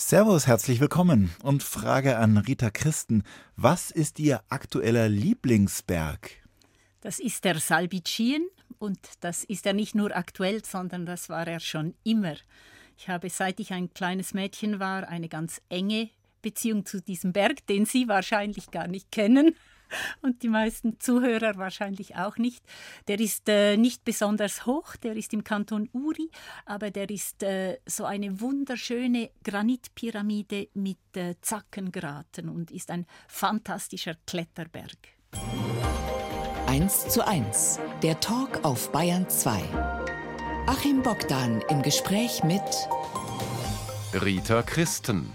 Servus, herzlich willkommen und Frage an Rita Christen. Was ist Ihr aktueller Lieblingsberg? Das ist der Salbicien und das ist er nicht nur aktuell, sondern das war er schon immer. Ich habe, seit ich ein kleines Mädchen war, eine ganz enge Beziehung zu diesem Berg, den Sie wahrscheinlich gar nicht kennen und die meisten Zuhörer wahrscheinlich auch nicht. Der ist äh, nicht besonders hoch, der ist im Kanton Uri, aber der ist äh, so eine wunderschöne Granitpyramide mit äh, Zackengraten und ist ein fantastischer Kletterberg. 1 zu 1, der Talk auf Bayern 2. Achim Bogdan im Gespräch mit Rita Christen,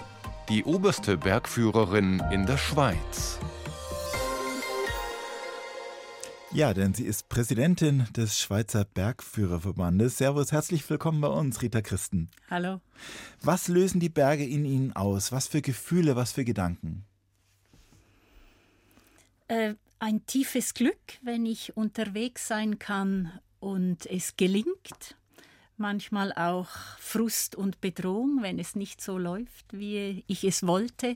die oberste Bergführerin in der Schweiz. Ja, denn sie ist Präsidentin des Schweizer Bergführerverbandes. Servus, herzlich willkommen bei uns, Rita Christen. Hallo. Was lösen die Berge in Ihnen aus? Was für Gefühle, was für Gedanken? Äh, ein tiefes Glück, wenn ich unterwegs sein kann und es gelingt manchmal auch Frust und Bedrohung, wenn es nicht so läuft, wie ich es wollte.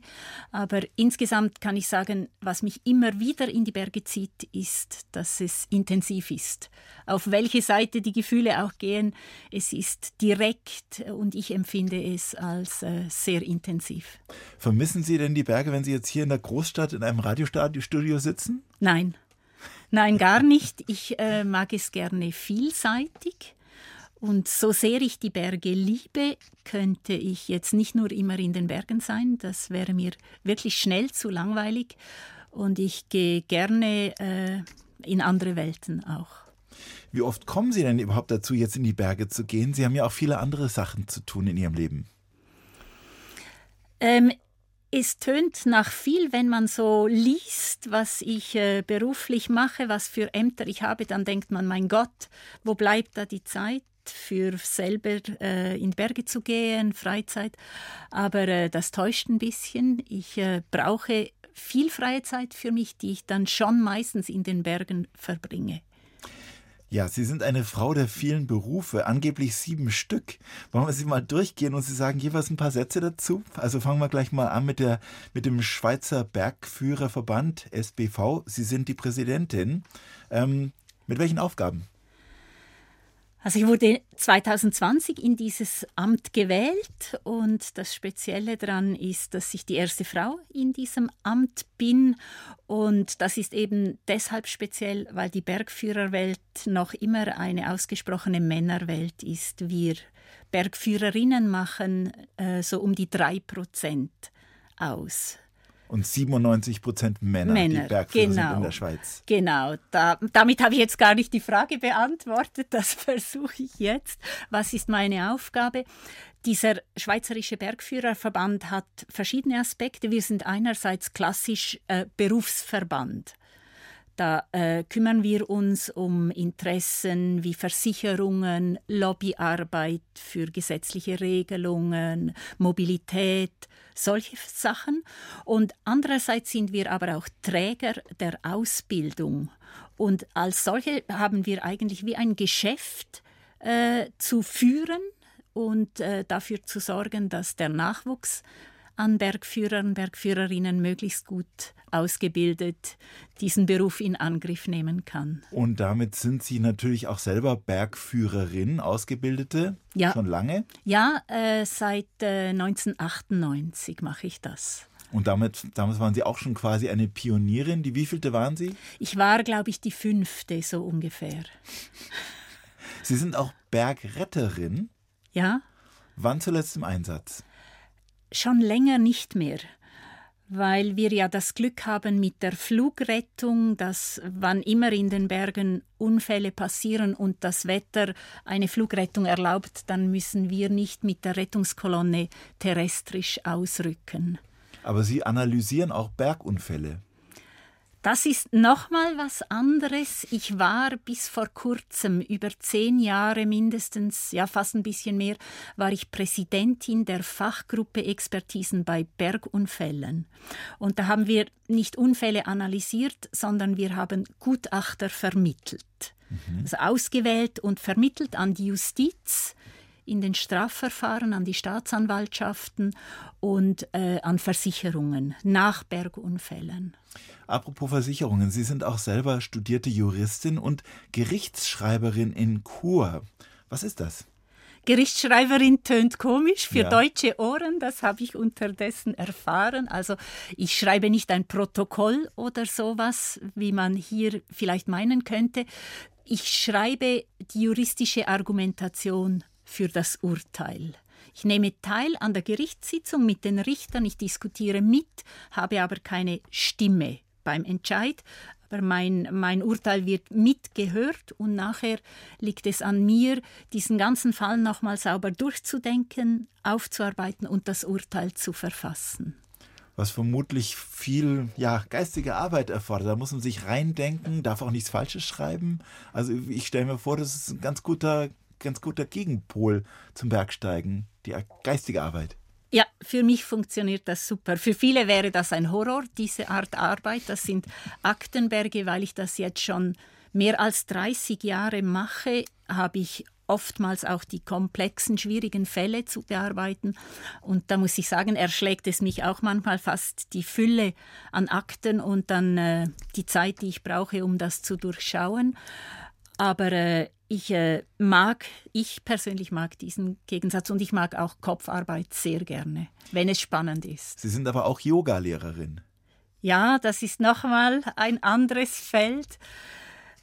Aber insgesamt kann ich sagen, was mich immer wieder in die Berge zieht, ist, dass es intensiv ist. Auf welche Seite die Gefühle auch gehen, es ist direkt und ich empfinde es als äh, sehr intensiv. Vermissen Sie denn die Berge, wenn Sie jetzt hier in der Großstadt in einem Radiostudio sitzen? Nein. Nein, gar nicht. Ich äh, mag es gerne vielseitig. Und so sehr ich die Berge liebe, könnte ich jetzt nicht nur immer in den Bergen sein, das wäre mir wirklich schnell zu langweilig. Und ich gehe gerne äh, in andere Welten auch. Wie oft kommen Sie denn überhaupt dazu, jetzt in die Berge zu gehen? Sie haben ja auch viele andere Sachen zu tun in Ihrem Leben. Ähm, es tönt nach viel, wenn man so liest, was ich äh, beruflich mache, was für Ämter ich habe, dann denkt man, mein Gott, wo bleibt da die Zeit? Für selber äh, in Berge zu gehen, Freizeit. Aber äh, das täuscht ein bisschen. Ich äh, brauche viel freie Zeit für mich, die ich dann schon meistens in den Bergen verbringe. Ja, Sie sind eine Frau der vielen Berufe, angeblich sieben Stück. Wollen wir sie mal durchgehen und Sie sagen jeweils ein paar Sätze dazu? Also fangen wir gleich mal an mit, der, mit dem Schweizer Bergführerverband SBV. Sie sind die Präsidentin. Ähm, mit welchen Aufgaben? Also ich wurde 2020 in dieses Amt gewählt und das Spezielle daran ist, dass ich die erste Frau in diesem Amt bin und das ist eben deshalb speziell, weil die Bergführerwelt noch immer eine ausgesprochene Männerwelt ist. Wir Bergführerinnen machen äh, so um die drei Prozent aus und 97 Prozent Männer, Männer, die Bergführer genau, sind in der Schweiz. Genau, da, damit habe ich jetzt gar nicht die Frage beantwortet, das versuche ich jetzt. Was ist meine Aufgabe? Dieser Schweizerische Bergführerverband hat verschiedene Aspekte. Wir sind einerseits klassisch äh, Berufsverband. Da äh, kümmern wir uns um Interessen wie Versicherungen, Lobbyarbeit für gesetzliche Regelungen, Mobilität, solche Sachen. Und andererseits sind wir aber auch Träger der Ausbildung. Und als solche haben wir eigentlich wie ein Geschäft äh, zu führen und äh, dafür zu sorgen, dass der Nachwuchs an Bergführern, Bergführerinnen möglichst gut ausgebildet diesen Beruf in Angriff nehmen kann. Und damit sind Sie natürlich auch selber Bergführerin, Ausgebildete, ja. schon lange? Ja, äh, seit äh, 1998 mache ich das. Und damit, damals waren Sie auch schon quasi eine Pionierin. Die wievielte waren Sie? Ich war, glaube ich, die fünfte, so ungefähr. Sie sind auch Bergretterin? Ja. Wann zuletzt im Einsatz? Schon länger nicht mehr, weil wir ja das Glück haben mit der Flugrettung, dass wann immer in den Bergen Unfälle passieren und das Wetter eine Flugrettung erlaubt, dann müssen wir nicht mit der Rettungskolonne terrestrisch ausrücken. Aber Sie analysieren auch Bergunfälle. Das ist nochmal was anderes. Ich war bis vor kurzem, über zehn Jahre mindestens, ja fast ein bisschen mehr, war ich Präsidentin der Fachgruppe Expertisen bei Bergunfällen. Und da haben wir nicht Unfälle analysiert, sondern wir haben Gutachter vermittelt. Mhm. Also ausgewählt und vermittelt an die Justiz in den Strafverfahren an die Staatsanwaltschaften und äh, an Versicherungen nach Bergunfällen. Apropos Versicherungen, Sie sind auch selber studierte Juristin und Gerichtsschreiberin in Chur. Was ist das? Gerichtsschreiberin tönt komisch für ja. deutsche Ohren, das habe ich unterdessen erfahren. Also ich schreibe nicht ein Protokoll oder sowas, wie man hier vielleicht meinen könnte. Ich schreibe die juristische Argumentation für das Urteil. Ich nehme teil an der Gerichtssitzung mit den Richtern, ich diskutiere mit, habe aber keine Stimme beim Entscheid, aber mein, mein Urteil wird mitgehört und nachher liegt es an mir, diesen ganzen Fall nochmal sauber durchzudenken, aufzuarbeiten und das Urteil zu verfassen. Was vermutlich viel ja, geistige Arbeit erfordert. Da muss man sich reindenken, darf auch nichts Falsches schreiben. Also ich stelle mir vor, das ist ein ganz guter, ganz guter Gegenpol zum Bergsteigen, die geistige Arbeit. Ja, für mich funktioniert das super. Für viele wäre das ein Horror, diese Art Arbeit. Das sind Aktenberge, weil ich das jetzt schon mehr als 30 Jahre mache, habe ich oftmals auch die komplexen, schwierigen Fälle zu bearbeiten. Und da muss ich sagen, erschlägt es mich auch manchmal fast die Fülle an Akten und dann äh, die Zeit, die ich brauche, um das zu durchschauen. Aber äh, ich äh, mag, ich persönlich mag diesen Gegensatz und ich mag auch Kopfarbeit sehr gerne, wenn es spannend ist. Sie sind aber auch Yoga-Lehrerin. Ja, das ist nochmal ein anderes Feld.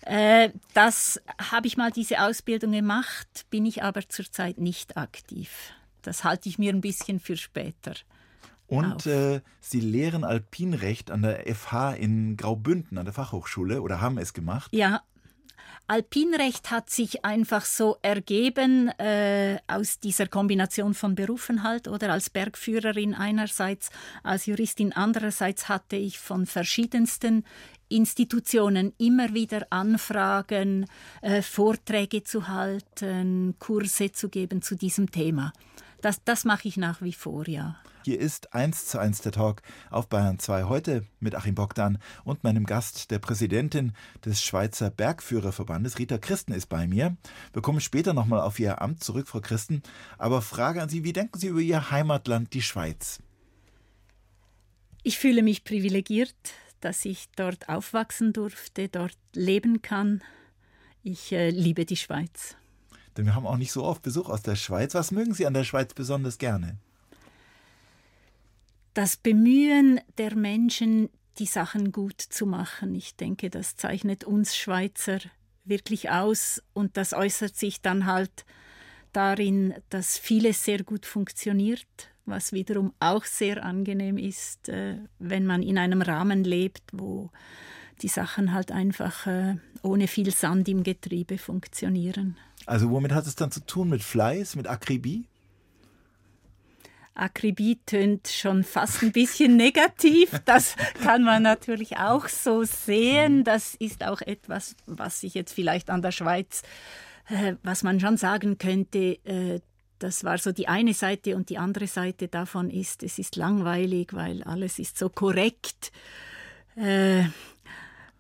Äh, das habe ich mal diese Ausbildung gemacht, bin ich aber zurzeit nicht aktiv. Das halte ich mir ein bisschen für später. Und äh, Sie lehren Alpinrecht an der FH in Graubünden, an der Fachhochschule, oder haben es gemacht? Ja, Alpinrecht hat sich einfach so ergeben äh, aus dieser Kombination von Berufen halt oder als Bergführerin einerseits, als Juristin andererseits hatte ich von verschiedensten Institutionen immer wieder Anfragen, äh, Vorträge zu halten, Kurse zu geben zu diesem Thema. Das, das mache ich nach wie vor, ja. Hier ist 1 zu 1 der Talk auf Bayern 2 heute mit Achim Bogdan und meinem Gast, der Präsidentin des Schweizer Bergführerverbandes. Rita Christen ist bei mir. Wir kommen später nochmal auf Ihr Amt zurück, Frau Christen. Aber Frage an Sie, wie denken Sie über Ihr Heimatland, die Schweiz? Ich fühle mich privilegiert, dass ich dort aufwachsen durfte, dort leben kann. Ich äh, liebe die Schweiz. Denn wir haben auch nicht so oft Besuch aus der Schweiz. Was mögen Sie an der Schweiz besonders gerne? Das Bemühen der Menschen, die Sachen gut zu machen. Ich denke, das zeichnet uns Schweizer wirklich aus und das äußert sich dann halt darin, dass vieles sehr gut funktioniert, was wiederum auch sehr angenehm ist, äh, wenn man in einem Rahmen lebt, wo die Sachen halt einfach äh, ohne viel Sand im Getriebe funktionieren. Also womit hat es dann zu tun? Mit Fleiß, mit Akribie? Akribie tönt schon fast ein bisschen negativ. Das kann man natürlich auch so sehen. Das ist auch etwas, was sich jetzt vielleicht an der Schweiz, äh, was man schon sagen könnte, äh, das war so die eine Seite und die andere Seite davon ist, es ist langweilig, weil alles ist so korrekt. Äh,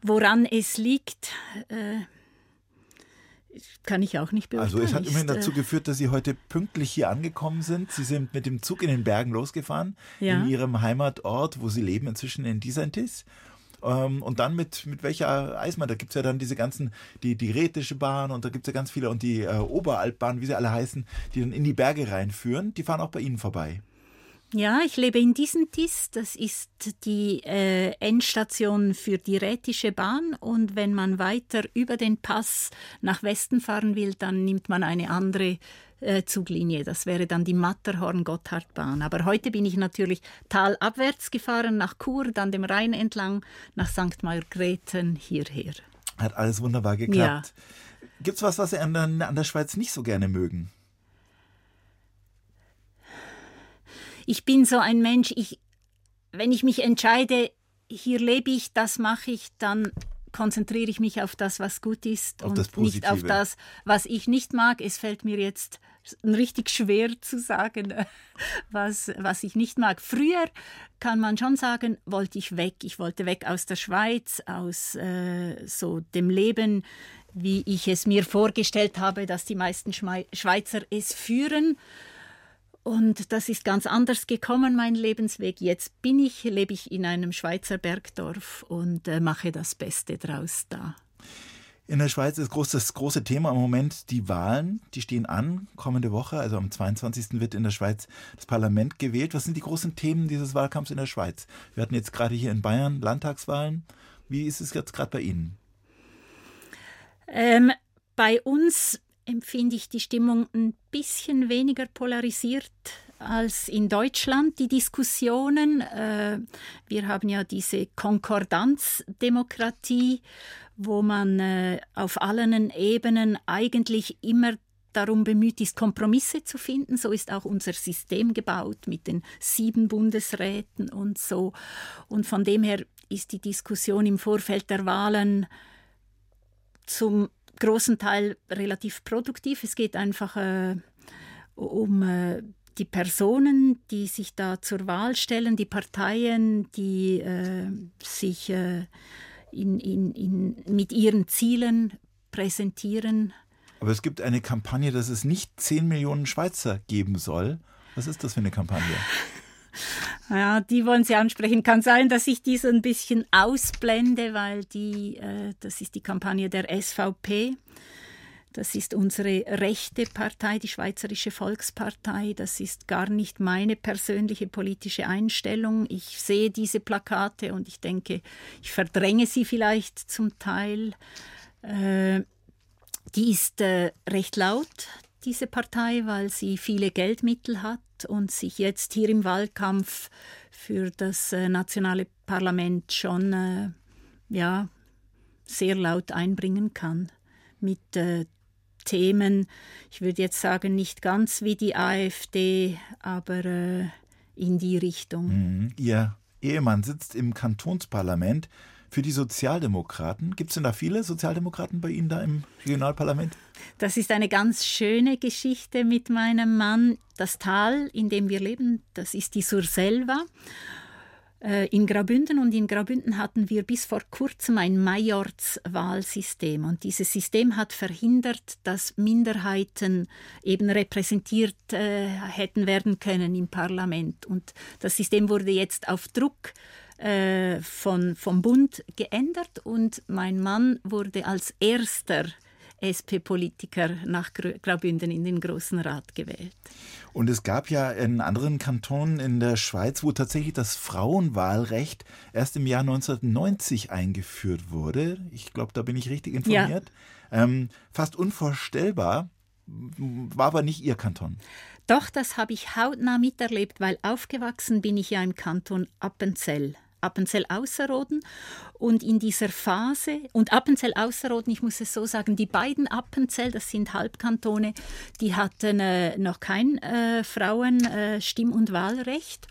woran es liegt, äh, kann ich auch nicht beurteilen. Also es hat immerhin dazu äh, geführt, dass Sie heute pünktlich hier angekommen sind. Sie sind mit dem Zug in den Bergen losgefahren, ja. in Ihrem Heimatort, wo Sie leben, inzwischen in Disantis. Ähm, und dann mit, mit welcher Eisbahn? Da gibt es ja dann diese ganzen, die, die Rätische Bahn und da gibt es ja ganz viele und die äh, Oberalpbahn, wie sie alle heißen, die dann in die Berge reinführen, die fahren auch bei Ihnen vorbei. Ja, ich lebe in Disentis. Das ist die äh, Endstation für die Rätische Bahn. Und wenn man weiter über den Pass nach Westen fahren will, dann nimmt man eine andere äh, Zuglinie. Das wäre dann die Matterhorn-Gotthardbahn. Aber heute bin ich natürlich talabwärts gefahren, nach Chur, dann dem Rhein entlang, nach St. Margrethen hierher. Hat alles wunderbar geklappt. Ja. Gibt es was, was Sie an der, an der Schweiz nicht so gerne mögen? Ich bin so ein Mensch, ich, wenn ich mich entscheide, hier lebe ich, das mache ich, dann konzentriere ich mich auf das, was gut ist auf und nicht auf das, was ich nicht mag. Es fällt mir jetzt richtig schwer zu sagen, was, was ich nicht mag. Früher kann man schon sagen, wollte ich weg. Ich wollte weg aus der Schweiz, aus äh, so dem Leben wie ich es mir vorgestellt habe, dass die meisten Schweizer es führen. Und das ist ganz anders gekommen, mein Lebensweg. Jetzt bin ich, lebe ich in einem Schweizer Bergdorf und äh, mache das Beste draus da. In der Schweiz ist groß, das große Thema im Moment die Wahlen. Die stehen an kommende Woche. Also am 22. wird in der Schweiz das Parlament gewählt. Was sind die großen Themen dieses Wahlkampfs in der Schweiz? Wir hatten jetzt gerade hier in Bayern Landtagswahlen. Wie ist es jetzt gerade bei Ihnen? Ähm, bei uns empfinde ich die Stimmung ein bisschen weniger polarisiert als in Deutschland die Diskussionen. Äh, wir haben ja diese Konkordanzdemokratie, wo man äh, auf allen Ebenen eigentlich immer darum bemüht ist, Kompromisse zu finden. So ist auch unser System gebaut mit den sieben Bundesräten und so. Und von dem her ist die Diskussion im Vorfeld der Wahlen zum großen Teil relativ produktiv. Es geht einfach äh, um äh, die Personen, die sich da zur Wahl stellen, die Parteien, die äh, sich äh, in, in, in, mit ihren Zielen präsentieren. Aber es gibt eine Kampagne, dass es nicht 10 Millionen Schweizer geben soll. Was ist das für eine Kampagne? Ja, die wollen Sie ansprechen. Kann sein, dass ich die so ein bisschen ausblende, weil die, äh, das ist die Kampagne der SVP. Das ist unsere rechte Partei, die Schweizerische Volkspartei. Das ist gar nicht meine persönliche politische Einstellung. Ich sehe diese Plakate und ich denke, ich verdränge sie vielleicht zum Teil. Äh, die ist äh, recht laut, diese Partei, weil sie viele Geldmittel hat und sich jetzt hier im Wahlkampf für das äh, nationale Parlament schon äh, ja, sehr laut einbringen kann mit äh, Themen, ich würde jetzt sagen, nicht ganz wie die AfD, aber äh, in die Richtung. Mhm. Ihr Ehemann sitzt im Kantonsparlament für die Sozialdemokraten. Gibt es denn da viele Sozialdemokraten bei Ihnen da im Regionalparlament? Das ist eine ganz schöne Geschichte mit meinem Mann. Das Tal, in dem wir leben, das ist die Surselva äh, in Graubünden und in Graubünden hatten wir bis vor kurzem ein Majortswahlsystem und dieses System hat verhindert, dass Minderheiten eben repräsentiert äh, hätten werden können im Parlament und das System wurde jetzt auf Druck äh, von, vom Bund geändert und mein Mann wurde als erster SP-Politiker nach Graubünden in den Großen Rat gewählt. Und es gab ja in anderen Kantonen in der Schweiz, wo tatsächlich das Frauenwahlrecht erst im Jahr 1990 eingeführt wurde. Ich glaube, da bin ich richtig informiert. Ja. Ähm, fast unvorstellbar, war aber nicht Ihr Kanton. Doch, das habe ich hautnah miterlebt, weil aufgewachsen bin ich ja im Kanton Appenzell. Appenzell-Ausserrhoden. Und in dieser Phase, und Appenzell-Ausserrhoden, ich muss es so sagen, die beiden Appenzell, das sind Halbkantone, die hatten äh, noch kein äh, Frauenstimm- äh, und Wahlrecht.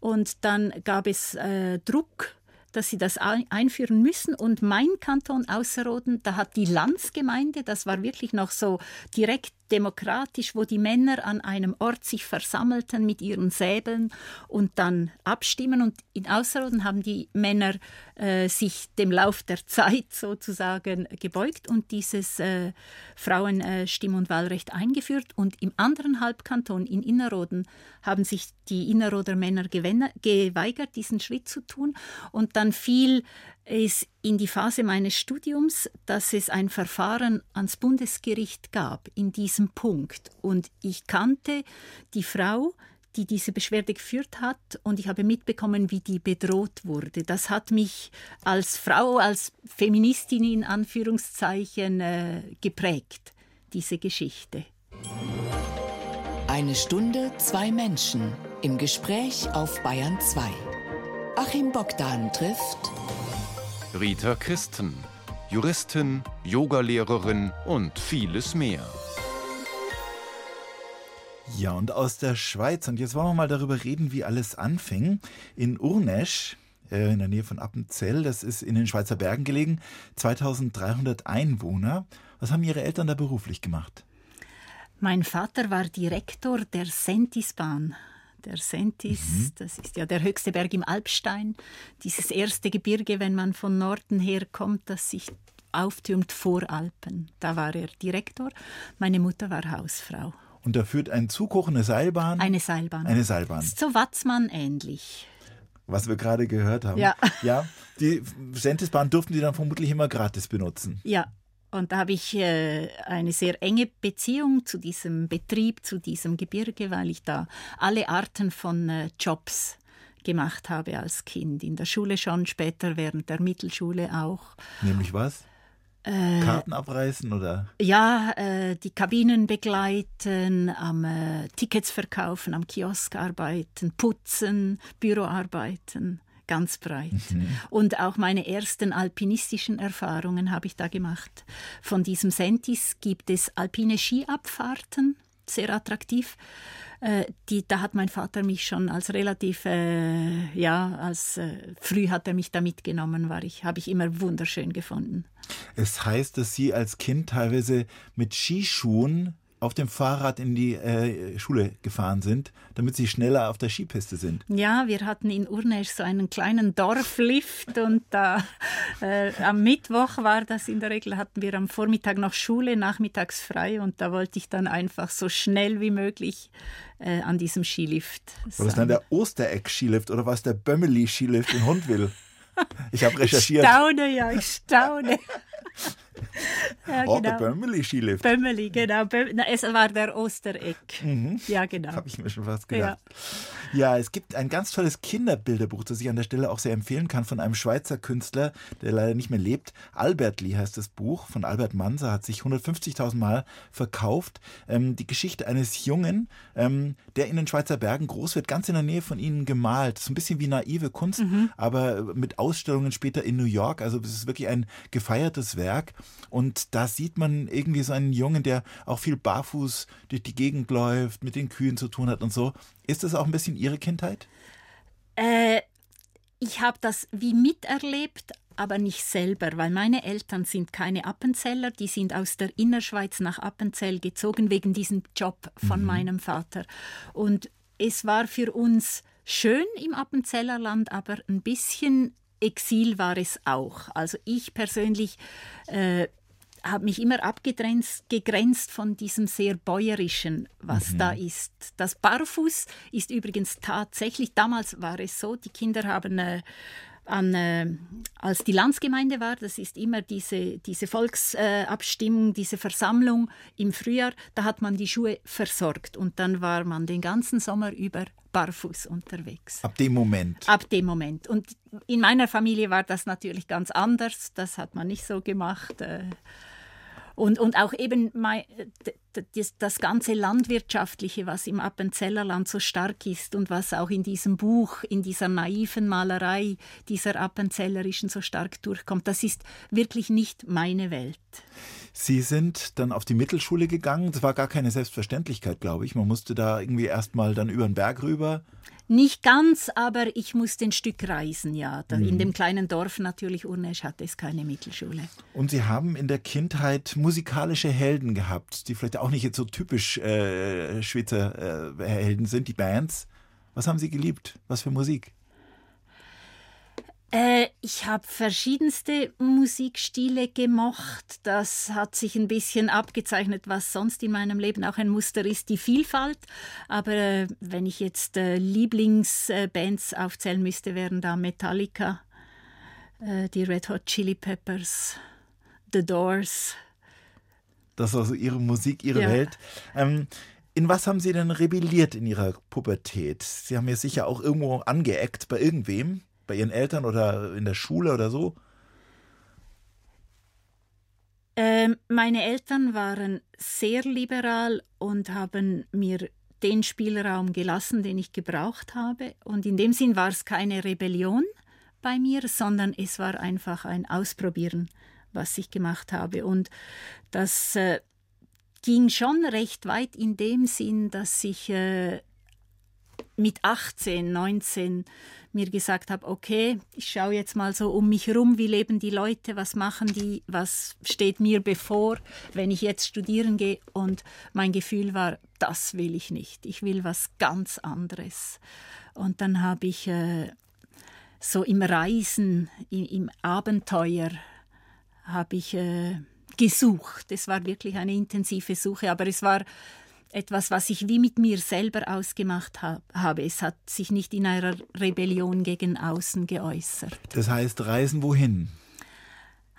Und dann gab es äh, Druck dass sie das einführen müssen. Und mein Kanton Ausserrhoden, da hat die Landsgemeinde, das war wirklich noch so direkt demokratisch, wo die Männer an einem Ort sich versammelten mit ihren Säbeln und dann abstimmen. Und in Ausserrhoden haben die Männer äh, sich dem Lauf der Zeit sozusagen gebeugt und dieses äh, Frauenstimm- und Wahlrecht eingeführt. Und im anderen Halbkanton, in Innerrhoden, haben sich die Innerrhoder Männer geweigert, diesen Schritt zu tun. Und dann fiel es in die Phase meines Studiums, dass es ein Verfahren ans Bundesgericht gab in diesem Punkt. Und ich kannte die Frau, die diese Beschwerde geführt hat, und ich habe mitbekommen, wie die bedroht wurde. Das hat mich als Frau, als Feministin in Anführungszeichen äh, geprägt, diese Geschichte. Eine Stunde, zwei Menschen im Gespräch auf Bayern 2. Achim Bogdan trifft Rita Christen, Juristin, Yogalehrerin und vieles mehr. Ja, und aus der Schweiz. Und jetzt wollen wir mal darüber reden, wie alles anfing. In Urnesch, äh, in der Nähe von Appenzell, das ist in den Schweizer Bergen gelegen, 2300 Einwohner. Was haben Ihre Eltern da beruflich gemacht? Mein Vater war Direktor der Sentisbahn der Sentis. Mhm. Das ist ja der höchste Berg im Alpstein. Dieses erste Gebirge, wenn man von Norden her kommt, das sich auftürmt vor Alpen. Da war er Direktor, meine Mutter war Hausfrau. Und da führt ein Zug hoch, eine Seilbahn? Eine Seilbahn. Eine Seilbahn. So Watzmann ähnlich. Was wir gerade gehört haben. Ja. ja. Die Sentisbahn durften die dann vermutlich immer gratis benutzen. Ja, und da habe ich äh, eine sehr enge Beziehung zu diesem Betrieb, zu diesem Gebirge, weil ich da alle Arten von äh, Jobs gemacht habe als Kind. In der Schule schon, später während der Mittelschule auch. Nämlich was? Äh, Karten abreißen oder? Ja, äh, die Kabinen begleiten, am äh, Tickets verkaufen, am Kiosk arbeiten, putzen, Büroarbeiten ganz breit. Mhm. Und auch meine ersten alpinistischen Erfahrungen habe ich da gemacht. Von diesem Sentis gibt es alpine Skiabfahrten, sehr attraktiv. Äh, die, da hat mein Vater mich schon als relativ, äh, ja, als äh, früh hat er mich da mitgenommen, war ich, habe ich immer wunderschön gefunden. Es heißt, dass Sie als Kind teilweise mit Skischuhen auf dem Fahrrad in die äh, Schule gefahren sind, damit sie schneller auf der Skipiste sind. Ja, wir hatten in Urnesch so einen kleinen Dorflift und da äh, am Mittwoch war das in der Regel, hatten wir am Vormittag noch Schule, nachmittags frei und da wollte ich dann einfach so schnell wie möglich äh, an diesem Skilift. Sein. War das dann der Ostereck-Skilift oder war es der Bömmeli-Skilift in Hundwil? Ich habe recherchiert. Ich staune, ja, ich staune. ja, oh, genau. der Bömmeli-Skilift. Bömmeli, genau. Böm Na, es war der Ostereck. Mhm. Ja, genau. Habe ich mir schon fast gedacht. Ja. ja. es gibt ein ganz tolles Kinderbilderbuch, das ich an der Stelle auch sehr empfehlen kann, von einem Schweizer Künstler, der leider nicht mehr lebt. Albert Lee heißt das Buch, von Albert Manser, hat sich 150.000 Mal verkauft. Ähm, die Geschichte eines Jungen, ähm, der in den Schweizer Bergen groß wird, ganz in der Nähe von ihnen gemalt. So ein bisschen wie naive Kunst, mhm. aber mit Ausstellungen später in New York. Also es ist wirklich ein gefeiertes Werk. Und da sieht man irgendwie so einen Jungen, der auch viel barfuß durch die Gegend läuft, mit den Kühen zu tun hat und so. Ist das auch ein bisschen Ihre Kindheit? Äh, ich habe das wie miterlebt, aber nicht selber, weil meine Eltern sind keine Appenzeller, die sind aus der Innerschweiz nach Appenzell gezogen wegen diesem Job von mhm. meinem Vater. Und es war für uns schön im Appenzellerland, aber ein bisschen Exil war es auch. Also ich persönlich äh, habe mich immer abgegrenzt gegrenzt von diesem sehr bäuerischen, was mhm. da ist. Das Barfuß ist übrigens tatsächlich, damals war es so, die Kinder haben äh, an, äh, als die Landsgemeinde war, das ist immer diese, diese Volksabstimmung, äh, diese Versammlung im Frühjahr, da hat man die Schuhe versorgt und dann war man den ganzen Sommer über barfuß unterwegs. Ab dem Moment. Ab dem Moment. Und in meiner Familie war das natürlich ganz anders. Das hat man nicht so gemacht. Äh, und, und auch eben das, das ganze Landwirtschaftliche, was im Appenzellerland so stark ist und was auch in diesem Buch, in dieser naiven Malerei dieser Appenzellerischen so stark durchkommt, das ist wirklich nicht meine Welt. Sie sind dann auf die Mittelschule gegangen. Das war gar keine Selbstverständlichkeit, glaube ich. Man musste da irgendwie erst mal dann über den Berg rüber. Nicht ganz, aber ich musste ein Stück reisen, ja. Mhm. In dem kleinen Dorf natürlich Urnesch hatte es keine Mittelschule. Und Sie haben in der Kindheit musikalische Helden gehabt, die vielleicht auch nicht jetzt so typisch äh, Schweizer äh, Helden sind, die Bands. Was haben Sie geliebt? Was für Musik? Äh, ich habe verschiedenste Musikstile gemocht. Das hat sich ein bisschen abgezeichnet, was sonst in meinem Leben auch ein Muster ist, die Vielfalt. Aber äh, wenn ich jetzt äh, Lieblingsbands aufzählen müsste, wären da Metallica, die Red Hot Chili Peppers, The Doors. Das war so Ihre Musik, Ihre ja. Welt. Ähm, in was haben Sie denn rebelliert in Ihrer Pubertät? Sie haben ja sicher auch irgendwo angeeckt bei irgendwem bei Ihren Eltern oder in der Schule oder so? Ähm, meine Eltern waren sehr liberal und haben mir den Spielraum gelassen, den ich gebraucht habe. Und in dem Sinn war es keine Rebellion bei mir, sondern es war einfach ein Ausprobieren, was ich gemacht habe. Und das äh, ging schon recht weit in dem Sinn, dass ich äh, mit 18, 19 mir gesagt habe, okay, ich schaue jetzt mal so um mich herum, wie leben die Leute, was machen die, was steht mir bevor, wenn ich jetzt studieren gehe. Und mein Gefühl war, das will ich nicht. Ich will was ganz anderes. Und dann habe ich äh, so im Reisen, im, im Abenteuer, habe ich äh, gesucht. Es war wirklich eine intensive Suche, aber es war etwas, was ich wie mit mir selber ausgemacht hab, habe. Es hat sich nicht in einer Rebellion gegen außen geäußert. Das heißt, Reisen wohin?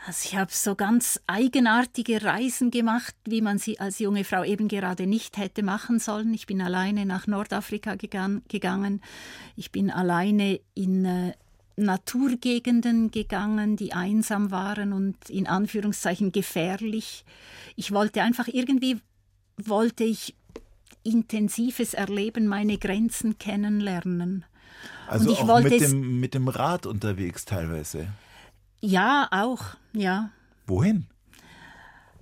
Also ich habe so ganz eigenartige Reisen gemacht, wie man sie als junge Frau eben gerade nicht hätte machen sollen. Ich bin alleine nach Nordafrika gegangen. Ich bin alleine in äh, Naturgegenden gegangen, die einsam waren und in Anführungszeichen gefährlich. Ich wollte einfach irgendwie, wollte ich intensives Erleben, meine Grenzen kennenlernen. Also auch mit dem, mit dem Rad unterwegs teilweise? Ja, auch, ja. Wohin?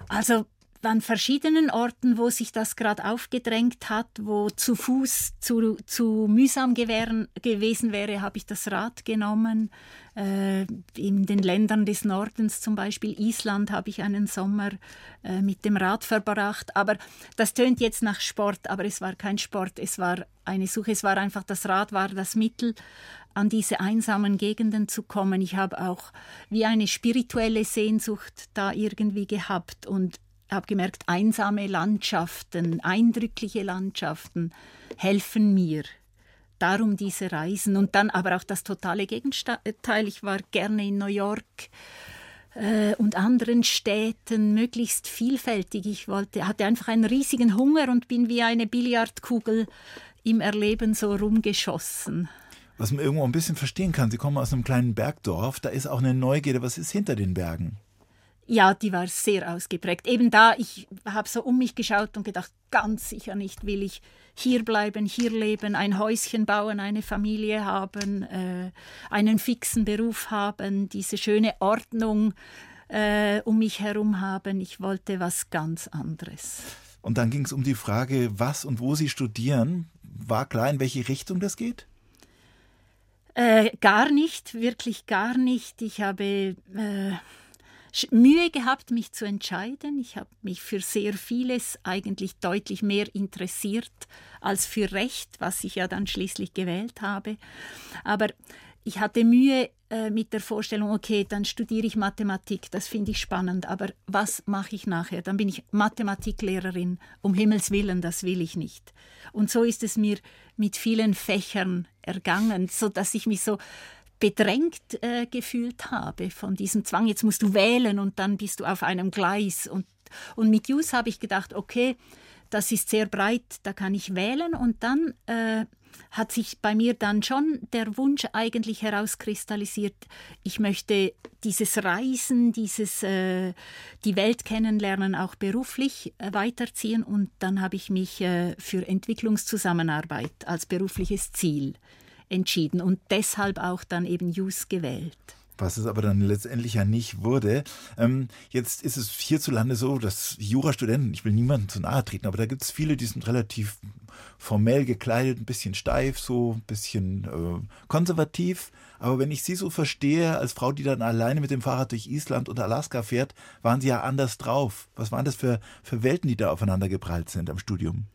Also an verschiedenen Orten, wo sich das gerade aufgedrängt hat, wo zu Fuß zu, zu mühsam gewähren, gewesen wäre, habe ich das Rad genommen. Äh, in den Ländern des Nordens, zum Beispiel Island, habe ich einen Sommer äh, mit dem Rad verbracht. Aber das tönt jetzt nach Sport, aber es war kein Sport, es war eine Suche, es war einfach, das Rad war das Mittel, an diese einsamen Gegenden zu kommen. Ich habe auch wie eine spirituelle Sehnsucht da irgendwie gehabt und habe gemerkt, einsame Landschaften, eindrückliche Landschaften helfen mir. Darum diese Reisen und dann aber auch das totale Gegenteil. Ich war gerne in New York äh, und anderen Städten, möglichst vielfältig. Ich wollte, hatte einfach einen riesigen Hunger und bin wie eine Billardkugel im Erleben so rumgeschossen. Was man irgendwo ein bisschen verstehen kann, Sie kommen aus einem kleinen Bergdorf, da ist auch eine Neugierde, was ist hinter den Bergen? Ja, die war sehr ausgeprägt. Eben da, ich habe so um mich geschaut und gedacht, ganz sicher nicht will ich hier bleiben, hier leben, ein Häuschen bauen, eine Familie haben, äh, einen fixen Beruf haben, diese schöne Ordnung äh, um mich herum haben. Ich wollte was ganz anderes. Und dann ging es um die Frage, was und wo Sie studieren. War klar, in welche Richtung das geht? Äh, gar nicht, wirklich gar nicht. Ich habe äh, Mühe gehabt, mich zu entscheiden. Ich habe mich für sehr vieles eigentlich deutlich mehr interessiert als für Recht, was ich ja dann schließlich gewählt habe. Aber ich hatte Mühe äh, mit der Vorstellung, okay, dann studiere ich Mathematik, das finde ich spannend, aber was mache ich nachher? Dann bin ich Mathematiklehrerin, um Himmels willen, das will ich nicht. Und so ist es mir mit vielen Fächern ergangen, so dass ich mich so bedrängt äh, gefühlt habe von diesem Zwang. Jetzt musst du wählen und dann bist du auf einem Gleis. Und, und mit Jus habe ich gedacht, okay, das ist sehr breit, da kann ich wählen. Und dann äh, hat sich bei mir dann schon der Wunsch eigentlich herauskristallisiert, ich möchte dieses Reisen, dieses äh, die Welt kennenlernen auch beruflich äh, weiterziehen und dann habe ich mich äh, für Entwicklungszusammenarbeit als berufliches Ziel entschieden und deshalb auch dann eben Jus gewählt. Was es aber dann letztendlich ja nicht wurde. Ähm, jetzt ist es hierzulande so, dass Jurastudenten, ich will niemandem zu nahe treten, aber da gibt es viele, die sind relativ formell gekleidet, ein bisschen steif, so ein bisschen äh, konservativ. Aber wenn ich Sie so verstehe, als Frau, die dann alleine mit dem Fahrrad durch Island und Alaska fährt, waren Sie ja anders drauf. Was waren das für, für Welten, die da aufeinander geprallt sind am Studium?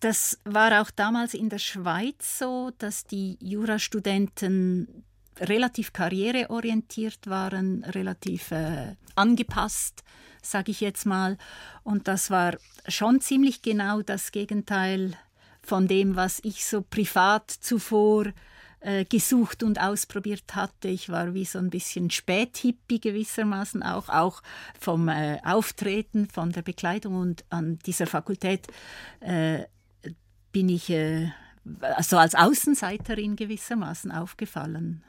Das war auch damals in der Schweiz so, dass die Jurastudenten relativ karriereorientiert waren, relativ äh, angepasst, sage ich jetzt mal. Und das war schon ziemlich genau das Gegenteil von dem, was ich so privat zuvor äh, gesucht und ausprobiert hatte. Ich war wie so ein bisschen Späthippie gewissermaßen auch, auch vom äh, Auftreten, von der Bekleidung und an dieser Fakultät äh, bin ich äh, also als Außenseiterin gewissermaßen aufgefallen.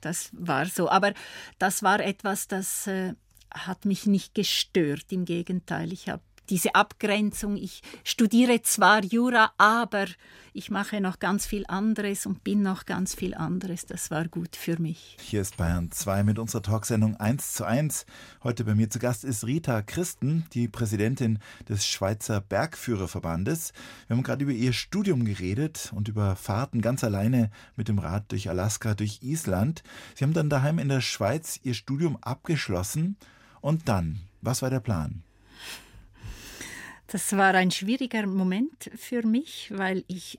Das war so. Aber das war etwas, das äh, hat mich nicht gestört. Im Gegenteil, ich habe diese Abgrenzung. Ich studiere zwar Jura, aber ich mache noch ganz viel anderes und bin noch ganz viel anderes. Das war gut für mich. Hier ist Bayern 2 mit unserer Talksendung 1 zu 1. Heute bei mir zu Gast ist Rita Christen, die Präsidentin des Schweizer Bergführerverbandes. Wir haben gerade über ihr Studium geredet und über Fahrten ganz alleine mit dem Rad durch Alaska, durch Island. Sie haben dann daheim in der Schweiz ihr Studium abgeschlossen. Und dann, was war der Plan? Das war ein schwieriger Moment für mich, weil ich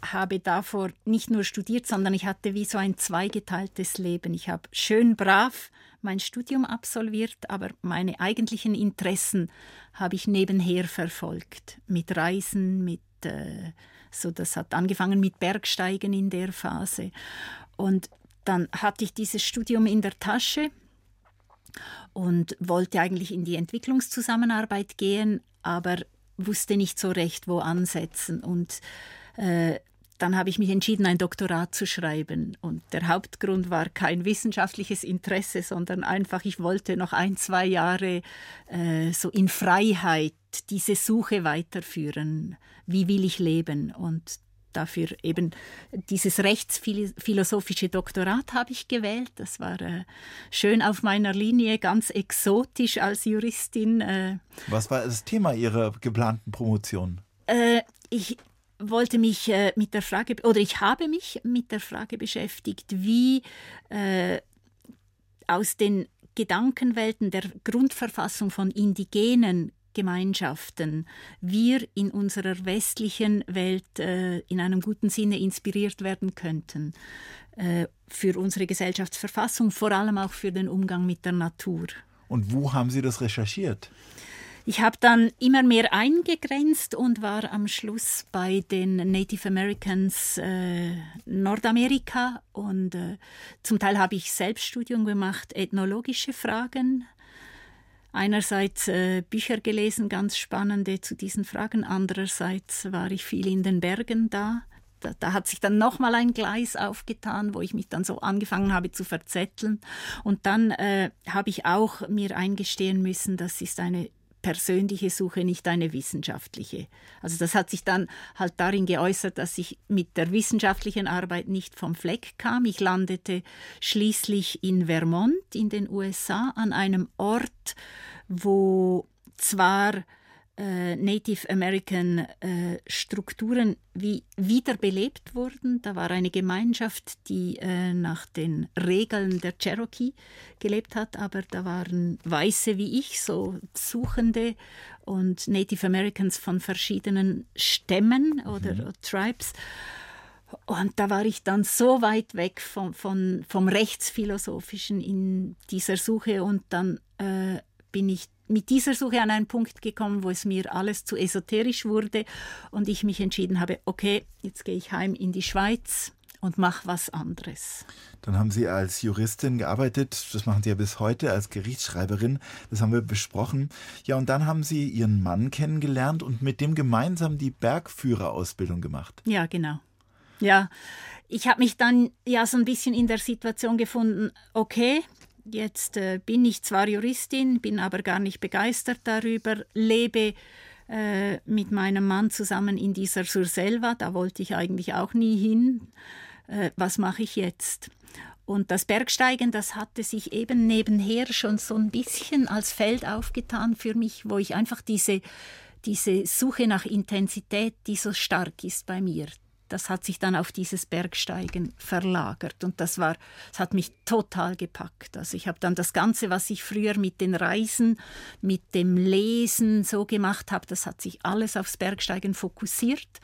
habe davor nicht nur studiert, sondern ich hatte wie so ein zweigeteiltes Leben. Ich habe schön brav mein Studium absolviert, aber meine eigentlichen Interessen habe ich nebenher verfolgt. Mit Reisen, mit äh, so das hat angefangen mit Bergsteigen in der Phase. Und dann hatte ich dieses Studium in der Tasche und wollte eigentlich in die Entwicklungszusammenarbeit gehen, aber wusste nicht so recht, wo ansetzen. Und äh, dann habe ich mich entschieden, ein Doktorat zu schreiben. Und der Hauptgrund war kein wissenschaftliches Interesse, sondern einfach, ich wollte noch ein, zwei Jahre äh, so in Freiheit diese Suche weiterführen. Wie will ich leben? Und dafür eben dieses rechtsphilosophische Doktorat habe ich gewählt. Das war äh, schön auf meiner Linie, ganz exotisch als Juristin. Äh. Was war das Thema Ihrer geplanten Promotion? Äh, ich wollte mich äh, mit der Frage, oder ich habe mich mit der Frage beschäftigt, wie äh, aus den Gedankenwelten der Grundverfassung von indigenen Gemeinschaften wir in unserer westlichen Welt äh, in einem guten Sinne inspiriert werden könnten äh, für unsere Gesellschaftsverfassung, vor allem auch für den Umgang mit der Natur. Und wo haben Sie das recherchiert? Ich habe dann immer mehr eingegrenzt und war am Schluss bei den Native Americans äh, Nordamerika und äh, zum Teil habe ich Selbststudium gemacht, ethnologische Fragen. Einerseits äh, Bücher gelesen, ganz spannende zu diesen Fragen, andererseits war ich viel in den Bergen da. Da, da, hat sich dann nochmal ein Gleis aufgetan, wo ich mich dann so angefangen habe zu verzetteln. Und dann äh, habe ich auch mir eingestehen müssen, das ist eine persönliche Suche, nicht eine wissenschaftliche. Also das hat sich dann halt darin geäußert, dass ich mit der wissenschaftlichen Arbeit nicht vom Fleck kam. Ich landete schließlich in Vermont in den USA an einem Ort, wo zwar äh, Native American äh, Strukturen wie wiederbelebt wurden. Da war eine Gemeinschaft, die äh, nach den Regeln der Cherokee gelebt hat, aber da waren Weiße wie ich, so Suchende und Native Americans von verschiedenen Stämmen oder, mhm. Tribes. Und da war ich dann so weit weg vom, vom, vom Rechtsphilosophischen in dieser Suche und dann äh, bin ich mit dieser Suche an einen Punkt gekommen, wo es mir alles zu esoterisch wurde und ich mich entschieden habe, okay, jetzt gehe ich heim in die Schweiz und mache was anderes. Dann haben Sie als Juristin gearbeitet, das machen Sie ja bis heute als Gerichtsschreiberin, das haben wir besprochen. Ja, und dann haben Sie Ihren Mann kennengelernt und mit dem gemeinsam die Bergführerausbildung gemacht. Ja, genau. Ja, ich habe mich dann ja so ein bisschen in der Situation gefunden, okay, Jetzt äh, bin ich zwar Juristin, bin aber gar nicht begeistert darüber, lebe äh, mit meinem Mann zusammen in dieser Surselva, da wollte ich eigentlich auch nie hin. Äh, was mache ich jetzt? Und das Bergsteigen, das hatte sich eben nebenher schon so ein bisschen als Feld aufgetan für mich, wo ich einfach diese, diese Suche nach Intensität, die so stark ist bei mir, das hat sich dann auf dieses Bergsteigen verlagert und das war, das hat mich total gepackt. Also ich habe dann das Ganze, was ich früher mit den Reisen, mit dem Lesen so gemacht habe, das hat sich alles aufs Bergsteigen fokussiert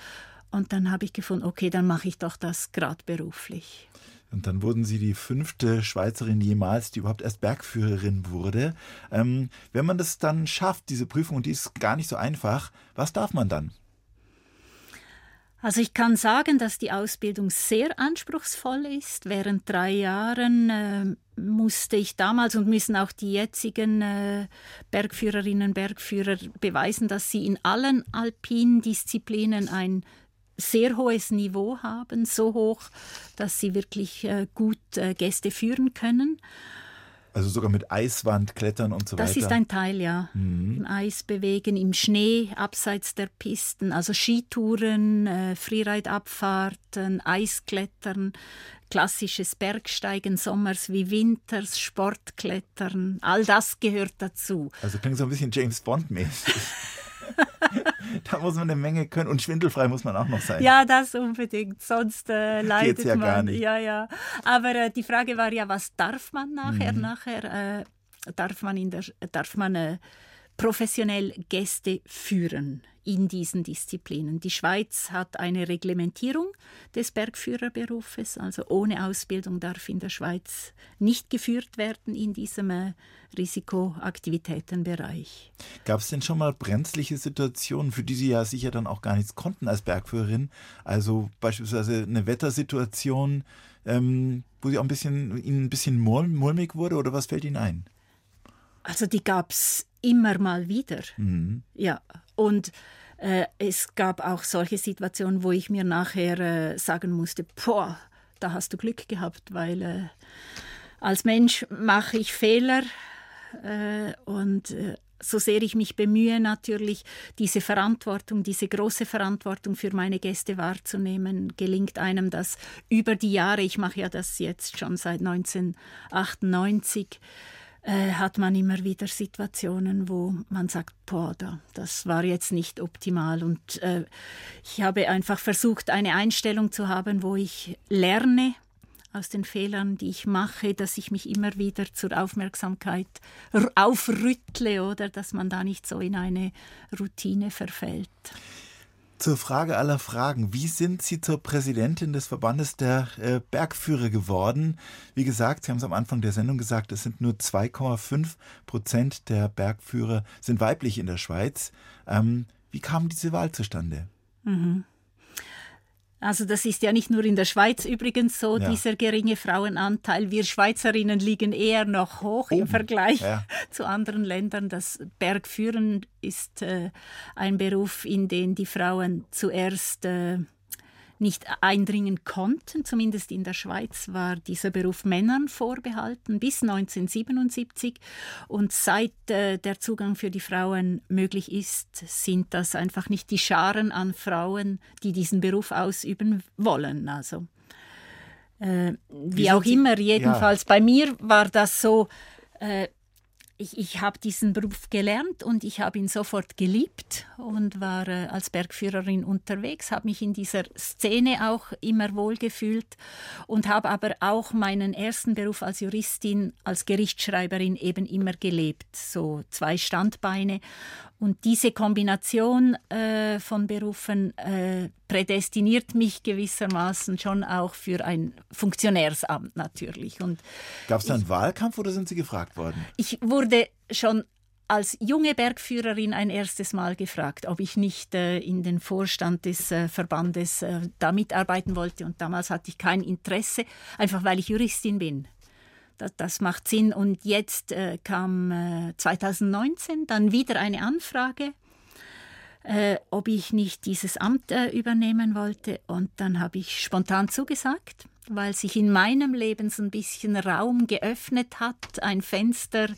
und dann habe ich gefunden, okay, dann mache ich doch das gerade beruflich. Und dann wurden Sie die fünfte Schweizerin jemals, die überhaupt erst Bergführerin wurde. Ähm, wenn man das dann schafft, diese Prüfung, und die ist gar nicht so einfach, was darf man dann? Also ich kann sagen, dass die Ausbildung sehr anspruchsvoll ist. Während drei Jahren äh, musste ich damals und müssen auch die jetzigen äh, Bergführerinnen, Bergführer beweisen, dass sie in allen alpinen Disziplinen ein sehr hohes Niveau haben, so hoch, dass sie wirklich äh, gut äh, Gäste führen können. Also sogar mit Eiswand klettern und so das weiter. Das ist ein Teil, ja. Mhm. Im Eis bewegen, im Schnee, abseits der Pisten, also Skitouren, äh, Freeride-Abfahrten, Eisklettern, klassisches Bergsteigen, Sommers wie Winters, Sportklettern, all das gehört dazu. Also klingt so ein bisschen James Bond-mäßig. da muss man eine Menge können und schwindelfrei muss man auch noch sein. Ja, das unbedingt, sonst äh, leidet Geht's ja man. Gar nicht. Ja, ja. Aber äh, die Frage war ja, was darf man nachher? Mhm. Nachher äh, darf man in der darf man äh, professionell Gäste führen in diesen Disziplinen. Die Schweiz hat eine Reglementierung des Bergführerberufes, also ohne Ausbildung darf in der Schweiz nicht geführt werden in diesem äh, Risikoaktivitätenbereich. Gab es denn schon mal brenzliche Situationen, für die Sie ja sicher dann auch gar nichts konnten als Bergführerin? Also beispielsweise eine Wettersituation, ähm, wo Sie auch ein bisschen, Ihnen ein bisschen mulmig wurde oder was fällt Ihnen ein? Also die gab es immer mal wieder. Mhm. Ja, und äh, es gab auch solche Situationen, wo ich mir nachher äh, sagen musste, boah, da hast du Glück gehabt, weil äh, als Mensch mache ich Fehler äh, und äh, so sehr ich mich bemühe, natürlich diese Verantwortung, diese große Verantwortung für meine Gäste wahrzunehmen, gelingt einem das über die Jahre, ich mache ja das jetzt schon seit 1998, äh, hat man immer wieder Situationen, wo man sagt, boah, da, das war jetzt nicht optimal. Und äh, ich habe einfach versucht, eine Einstellung zu haben, wo ich lerne aus den Fehlern, die ich mache, dass ich mich immer wieder zur Aufmerksamkeit aufrüttle oder dass man da nicht so in eine Routine verfällt. Zur Frage aller Fragen. Wie sind Sie zur Präsidentin des Verbandes der äh, Bergführer geworden? Wie gesagt, Sie haben es am Anfang der Sendung gesagt, es sind nur 2,5 Prozent der Bergführer sind weiblich in der Schweiz. Ähm, wie kam diese Wahl zustande? Mhm. Also das ist ja nicht nur in der Schweiz übrigens so, ja. dieser geringe Frauenanteil. Wir Schweizerinnen liegen eher noch hoch Oben. im Vergleich ja. zu anderen Ländern. Das Bergführen ist äh, ein Beruf, in den die Frauen zuerst äh, nicht eindringen konnten. Zumindest in der Schweiz war dieser Beruf Männern vorbehalten bis 1977. Und seit äh, der Zugang für die Frauen möglich ist, sind das einfach nicht die Scharen an Frauen, die diesen Beruf ausüben wollen. Also äh, wie, wie auch immer, jedenfalls ja. bei mir war das so. Äh, ich, ich habe diesen Beruf gelernt und ich habe ihn sofort geliebt und war äh, als Bergführerin unterwegs, habe mich in dieser Szene auch immer wohlgefühlt und habe aber auch meinen ersten Beruf als Juristin, als Gerichtsschreiberin eben immer gelebt, so zwei Standbeine. Und diese Kombination äh, von Berufen äh, prädestiniert mich gewissermaßen schon auch für ein Funktionärsamt natürlich. Gab es da einen Wahlkampf oder sind Sie gefragt worden? Ich wurde schon als junge Bergführerin ein erstes Mal gefragt, ob ich nicht äh, in den Vorstand des äh, Verbandes äh, da mitarbeiten wollte. Und damals hatte ich kein Interesse, einfach weil ich Juristin bin. Das, das macht Sinn. Und jetzt äh, kam äh, 2019 dann wieder eine Anfrage, äh, ob ich nicht dieses Amt äh, übernehmen wollte. Und dann habe ich spontan zugesagt, weil sich in meinem Leben so ein bisschen Raum geöffnet hat, ein Fenster,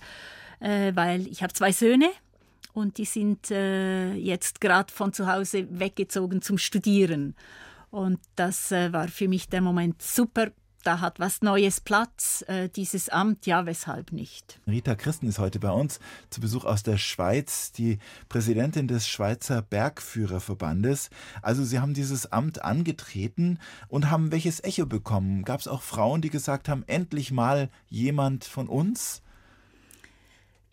äh, weil ich habe zwei Söhne und die sind äh, jetzt gerade von zu Hause weggezogen zum Studieren. Und das war für mich der Moment super da hat was Neues Platz, äh, dieses Amt, ja, weshalb nicht? Rita Christen ist heute bei uns zu Besuch aus der Schweiz, die Präsidentin des Schweizer Bergführerverbandes. Also Sie haben dieses Amt angetreten und haben welches Echo bekommen? Gab es auch Frauen, die gesagt haben, endlich mal jemand von uns?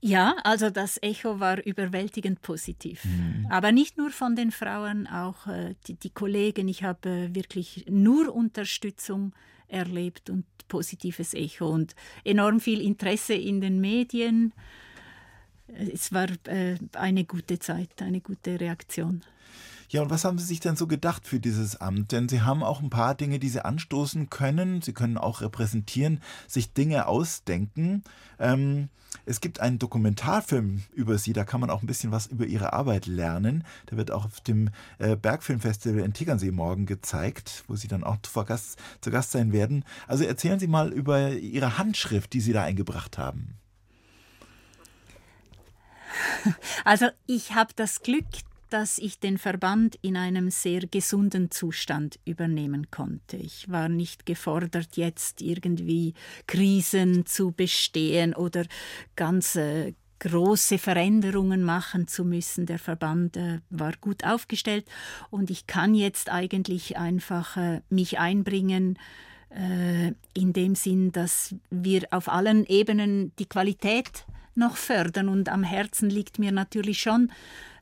Ja, also das Echo war überwältigend positiv. Mhm. Aber nicht nur von den Frauen, auch äh, die, die, Kollegen. Ich habe äh, wirklich nur Unterstützung erlebt und positives Echo und enorm viel Interesse in den Medien. Es war äh, eine gute Zeit, eine gute Reaktion. Ja, und was haben Sie sich denn so gedacht für dieses Amt? Denn Sie haben auch ein paar Dinge, die Sie anstoßen können. Sie können auch repräsentieren, sich Dinge ausdenken. Ähm, es gibt einen Dokumentarfilm über Sie, da kann man auch ein bisschen was über Ihre Arbeit lernen. Der wird auch auf dem äh, Bergfilmfestival in Tegernsee morgen gezeigt, wo Sie dann auch zu Gast, zu Gast sein werden. Also erzählen Sie mal über Ihre Handschrift, die Sie da eingebracht haben. Also ich habe das Glück, dass ich den Verband in einem sehr gesunden Zustand übernehmen konnte. Ich war nicht gefordert, jetzt irgendwie Krisen zu bestehen oder ganz äh, große Veränderungen machen zu müssen. Der Verband äh, war gut aufgestellt und ich kann jetzt eigentlich einfach äh, mich einbringen, äh, in dem Sinn, dass wir auf allen Ebenen die Qualität noch fördern. Und am Herzen liegt mir natürlich schon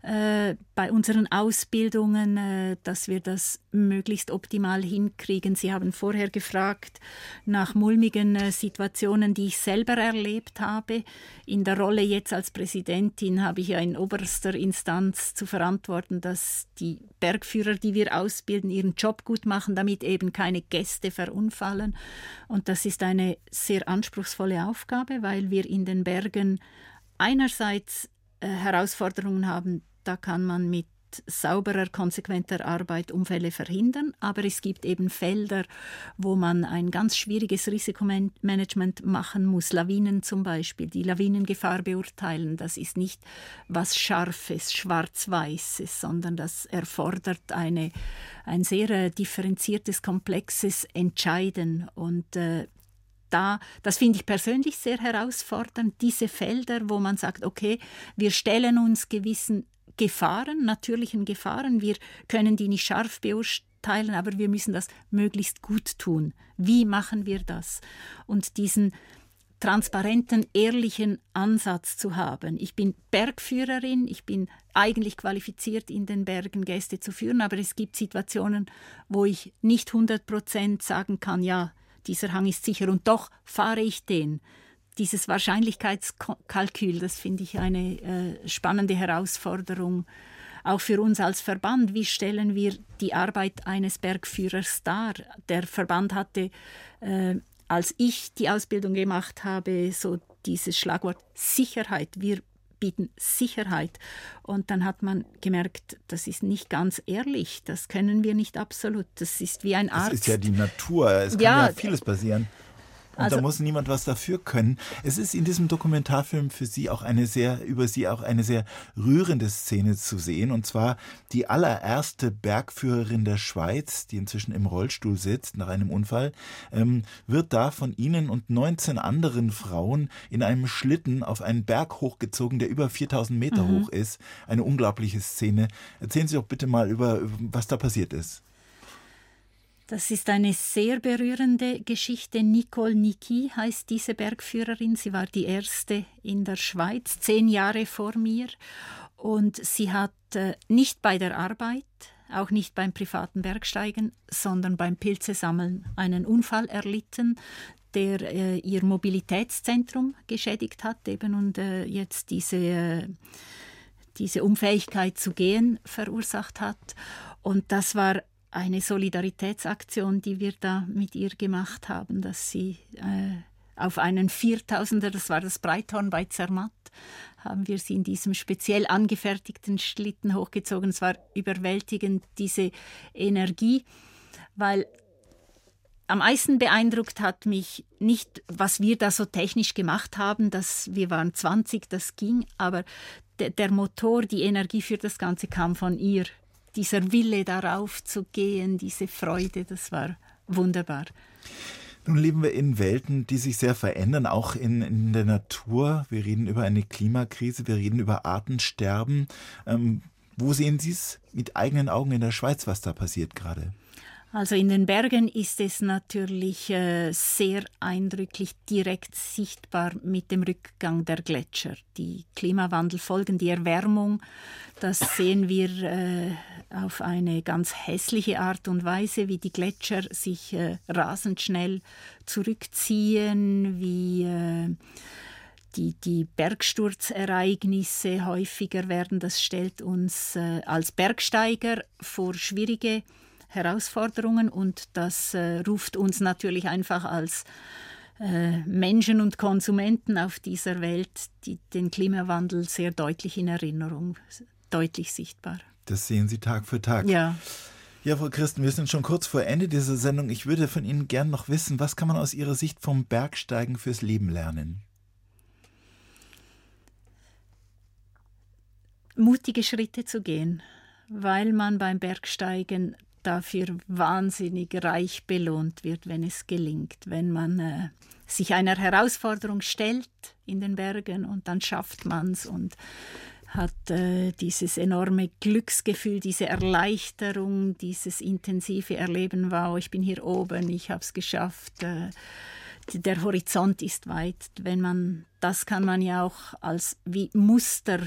äh, bei unseren Ausbildungen, äh, dass wir das möglichst optimal hinkriegen. Sie haben vorher gefragt nach mulmigen äh, Situationen, die ich selber erlebt habe. In der Rolle jetzt als Präsidentin habe ich ja in oberster Instanz zu verantworten, dass die Bergführer, die wir ausbilden, ihren Job gut machen, damit eben keine Gäste verunfallen. Und das ist eine sehr anspruchsvolle Aufgabe, weil wir in den Bergen einerseits Herausforderungen haben, da kann man mit sauberer, konsequenter Arbeit Unfälle verhindern, aber es gibt eben Felder, wo man ein ganz schwieriges Risikomanagement machen muss. Lawinen zum Beispiel, die Lawinengefahr beurteilen, das ist nicht was Scharfes, Schwarz-Weißes, sondern das erfordert eine, ein sehr äh, differenziertes, komplexes Entscheiden. Und äh, da, das finde ich persönlich sehr herausfordernd, diese Felder, wo man sagt, okay, wir stellen uns gewissen Gefahren, natürlichen Gefahren. Wir können die nicht scharf beurteilen, aber wir müssen das möglichst gut tun. Wie machen wir das? Und diesen transparenten, ehrlichen Ansatz zu haben. Ich bin Bergführerin, ich bin eigentlich qualifiziert, in den Bergen Gäste zu führen, aber es gibt Situationen, wo ich nicht 100 Prozent sagen kann, ja, dieser Hang ist sicher und doch fahre ich den dieses Wahrscheinlichkeitskalkül, das finde ich eine äh, spannende Herausforderung, auch für uns als Verband. Wie stellen wir die Arbeit eines Bergführers dar? Der Verband hatte, äh, als ich die Ausbildung gemacht habe, so dieses Schlagwort Sicherheit. Wir bieten Sicherheit. Und dann hat man gemerkt, das ist nicht ganz ehrlich, das können wir nicht absolut. Das ist wie ein Arzt. Das ist ja die Natur, es kann ja, ja vieles passieren. Und also, da muss niemand was dafür können. Es ist in diesem Dokumentarfilm für Sie auch eine sehr, über Sie auch eine sehr rührende Szene zu sehen. Und zwar die allererste Bergführerin der Schweiz, die inzwischen im Rollstuhl sitzt nach einem Unfall, ähm, wird da von Ihnen und 19 anderen Frauen in einem Schlitten auf einen Berg hochgezogen, der über 4000 Meter mhm. hoch ist. Eine unglaubliche Szene. Erzählen Sie doch bitte mal über, was da passiert ist. Das ist eine sehr berührende Geschichte. Nicole Niki heißt diese Bergführerin. Sie war die erste in der Schweiz, zehn Jahre vor mir. Und sie hat äh, nicht bei der Arbeit, auch nicht beim privaten Bergsteigen, sondern beim Pilzesammeln einen Unfall erlitten, der äh, ihr Mobilitätszentrum geschädigt hat eben und äh, jetzt diese, äh, diese Unfähigkeit zu gehen verursacht hat. Und das war eine Solidaritätsaktion, die wir da mit ihr gemacht haben, dass sie äh, auf einen Viertausender, das war das Breithorn bei Zermatt, haben wir sie in diesem speziell angefertigten Schlitten hochgezogen. Es war überwältigend, diese Energie, weil am meisten beeindruckt hat mich nicht, was wir da so technisch gemacht haben, dass wir waren 20, das ging, aber der, der Motor, die Energie für das Ganze kam von ihr dieser Wille darauf zu gehen, diese Freude, das war wunderbar. Nun leben wir in Welten, die sich sehr verändern, auch in, in der Natur. Wir reden über eine Klimakrise, wir reden über Artensterben. Ähm, wo sehen Sie es mit eigenen Augen in der Schweiz, was da passiert gerade? Also in den Bergen ist es natürlich äh, sehr eindrücklich direkt sichtbar mit dem Rückgang der Gletscher. Die Klimawandelfolgen, die Erwärmung, das sehen wir äh, auf eine ganz hässliche Art und Weise, wie die Gletscher sich äh, rasend schnell zurückziehen, wie die, die Bergstürzereignisse häufiger werden. Das stellt uns als Bergsteiger vor schwierige Herausforderungen und das äh, ruft uns natürlich einfach als äh, Menschen und Konsumenten auf dieser Welt die, den Klimawandel sehr deutlich in Erinnerung, deutlich sichtbar. Das sehen Sie Tag für Tag. Ja. Ja, Frau Christen, wir sind schon kurz vor Ende dieser Sendung. Ich würde von Ihnen gern noch wissen, was kann man aus Ihrer Sicht vom Bergsteigen fürs Leben lernen? Mutige Schritte zu gehen, weil man beim Bergsteigen dafür wahnsinnig reich belohnt wird, wenn es gelingt, wenn man äh, sich einer Herausforderung stellt in den Bergen und dann schafft man es und hat äh, dieses enorme Glücksgefühl, diese Erleichterung, dieses intensive Erleben, wow, ich bin hier oben, ich habe es geschafft. Äh, der Horizont ist weit. Wenn man, das kann man ja auch als wie Muster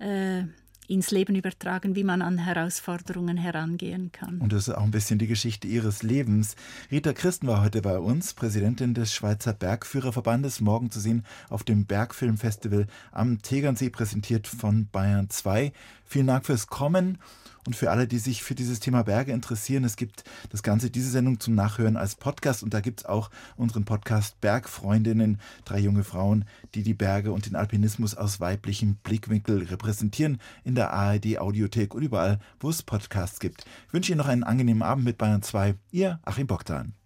äh, ins Leben übertragen, wie man an Herausforderungen herangehen kann. Und das ist auch ein bisschen die Geschichte ihres Lebens. Rita Christen war heute bei uns, Präsidentin des Schweizer Bergführerverbandes, morgen zu sehen auf dem Bergfilmfestival am Tegernsee, präsentiert von Bayern 2. Vielen Dank fürs Kommen und für alle, die sich für dieses Thema Berge interessieren. Es gibt das Ganze, diese Sendung zum Nachhören als Podcast und da gibt es auch unseren Podcast Bergfreundinnen, drei junge Frauen, die die Berge und den Alpinismus aus weiblichem Blickwinkel repräsentieren in der ARD Audiothek und überall, wo es Podcasts gibt. Ich wünsche Ihnen noch einen angenehmen Abend mit Bayern 2. Ihr Achim Bogdan.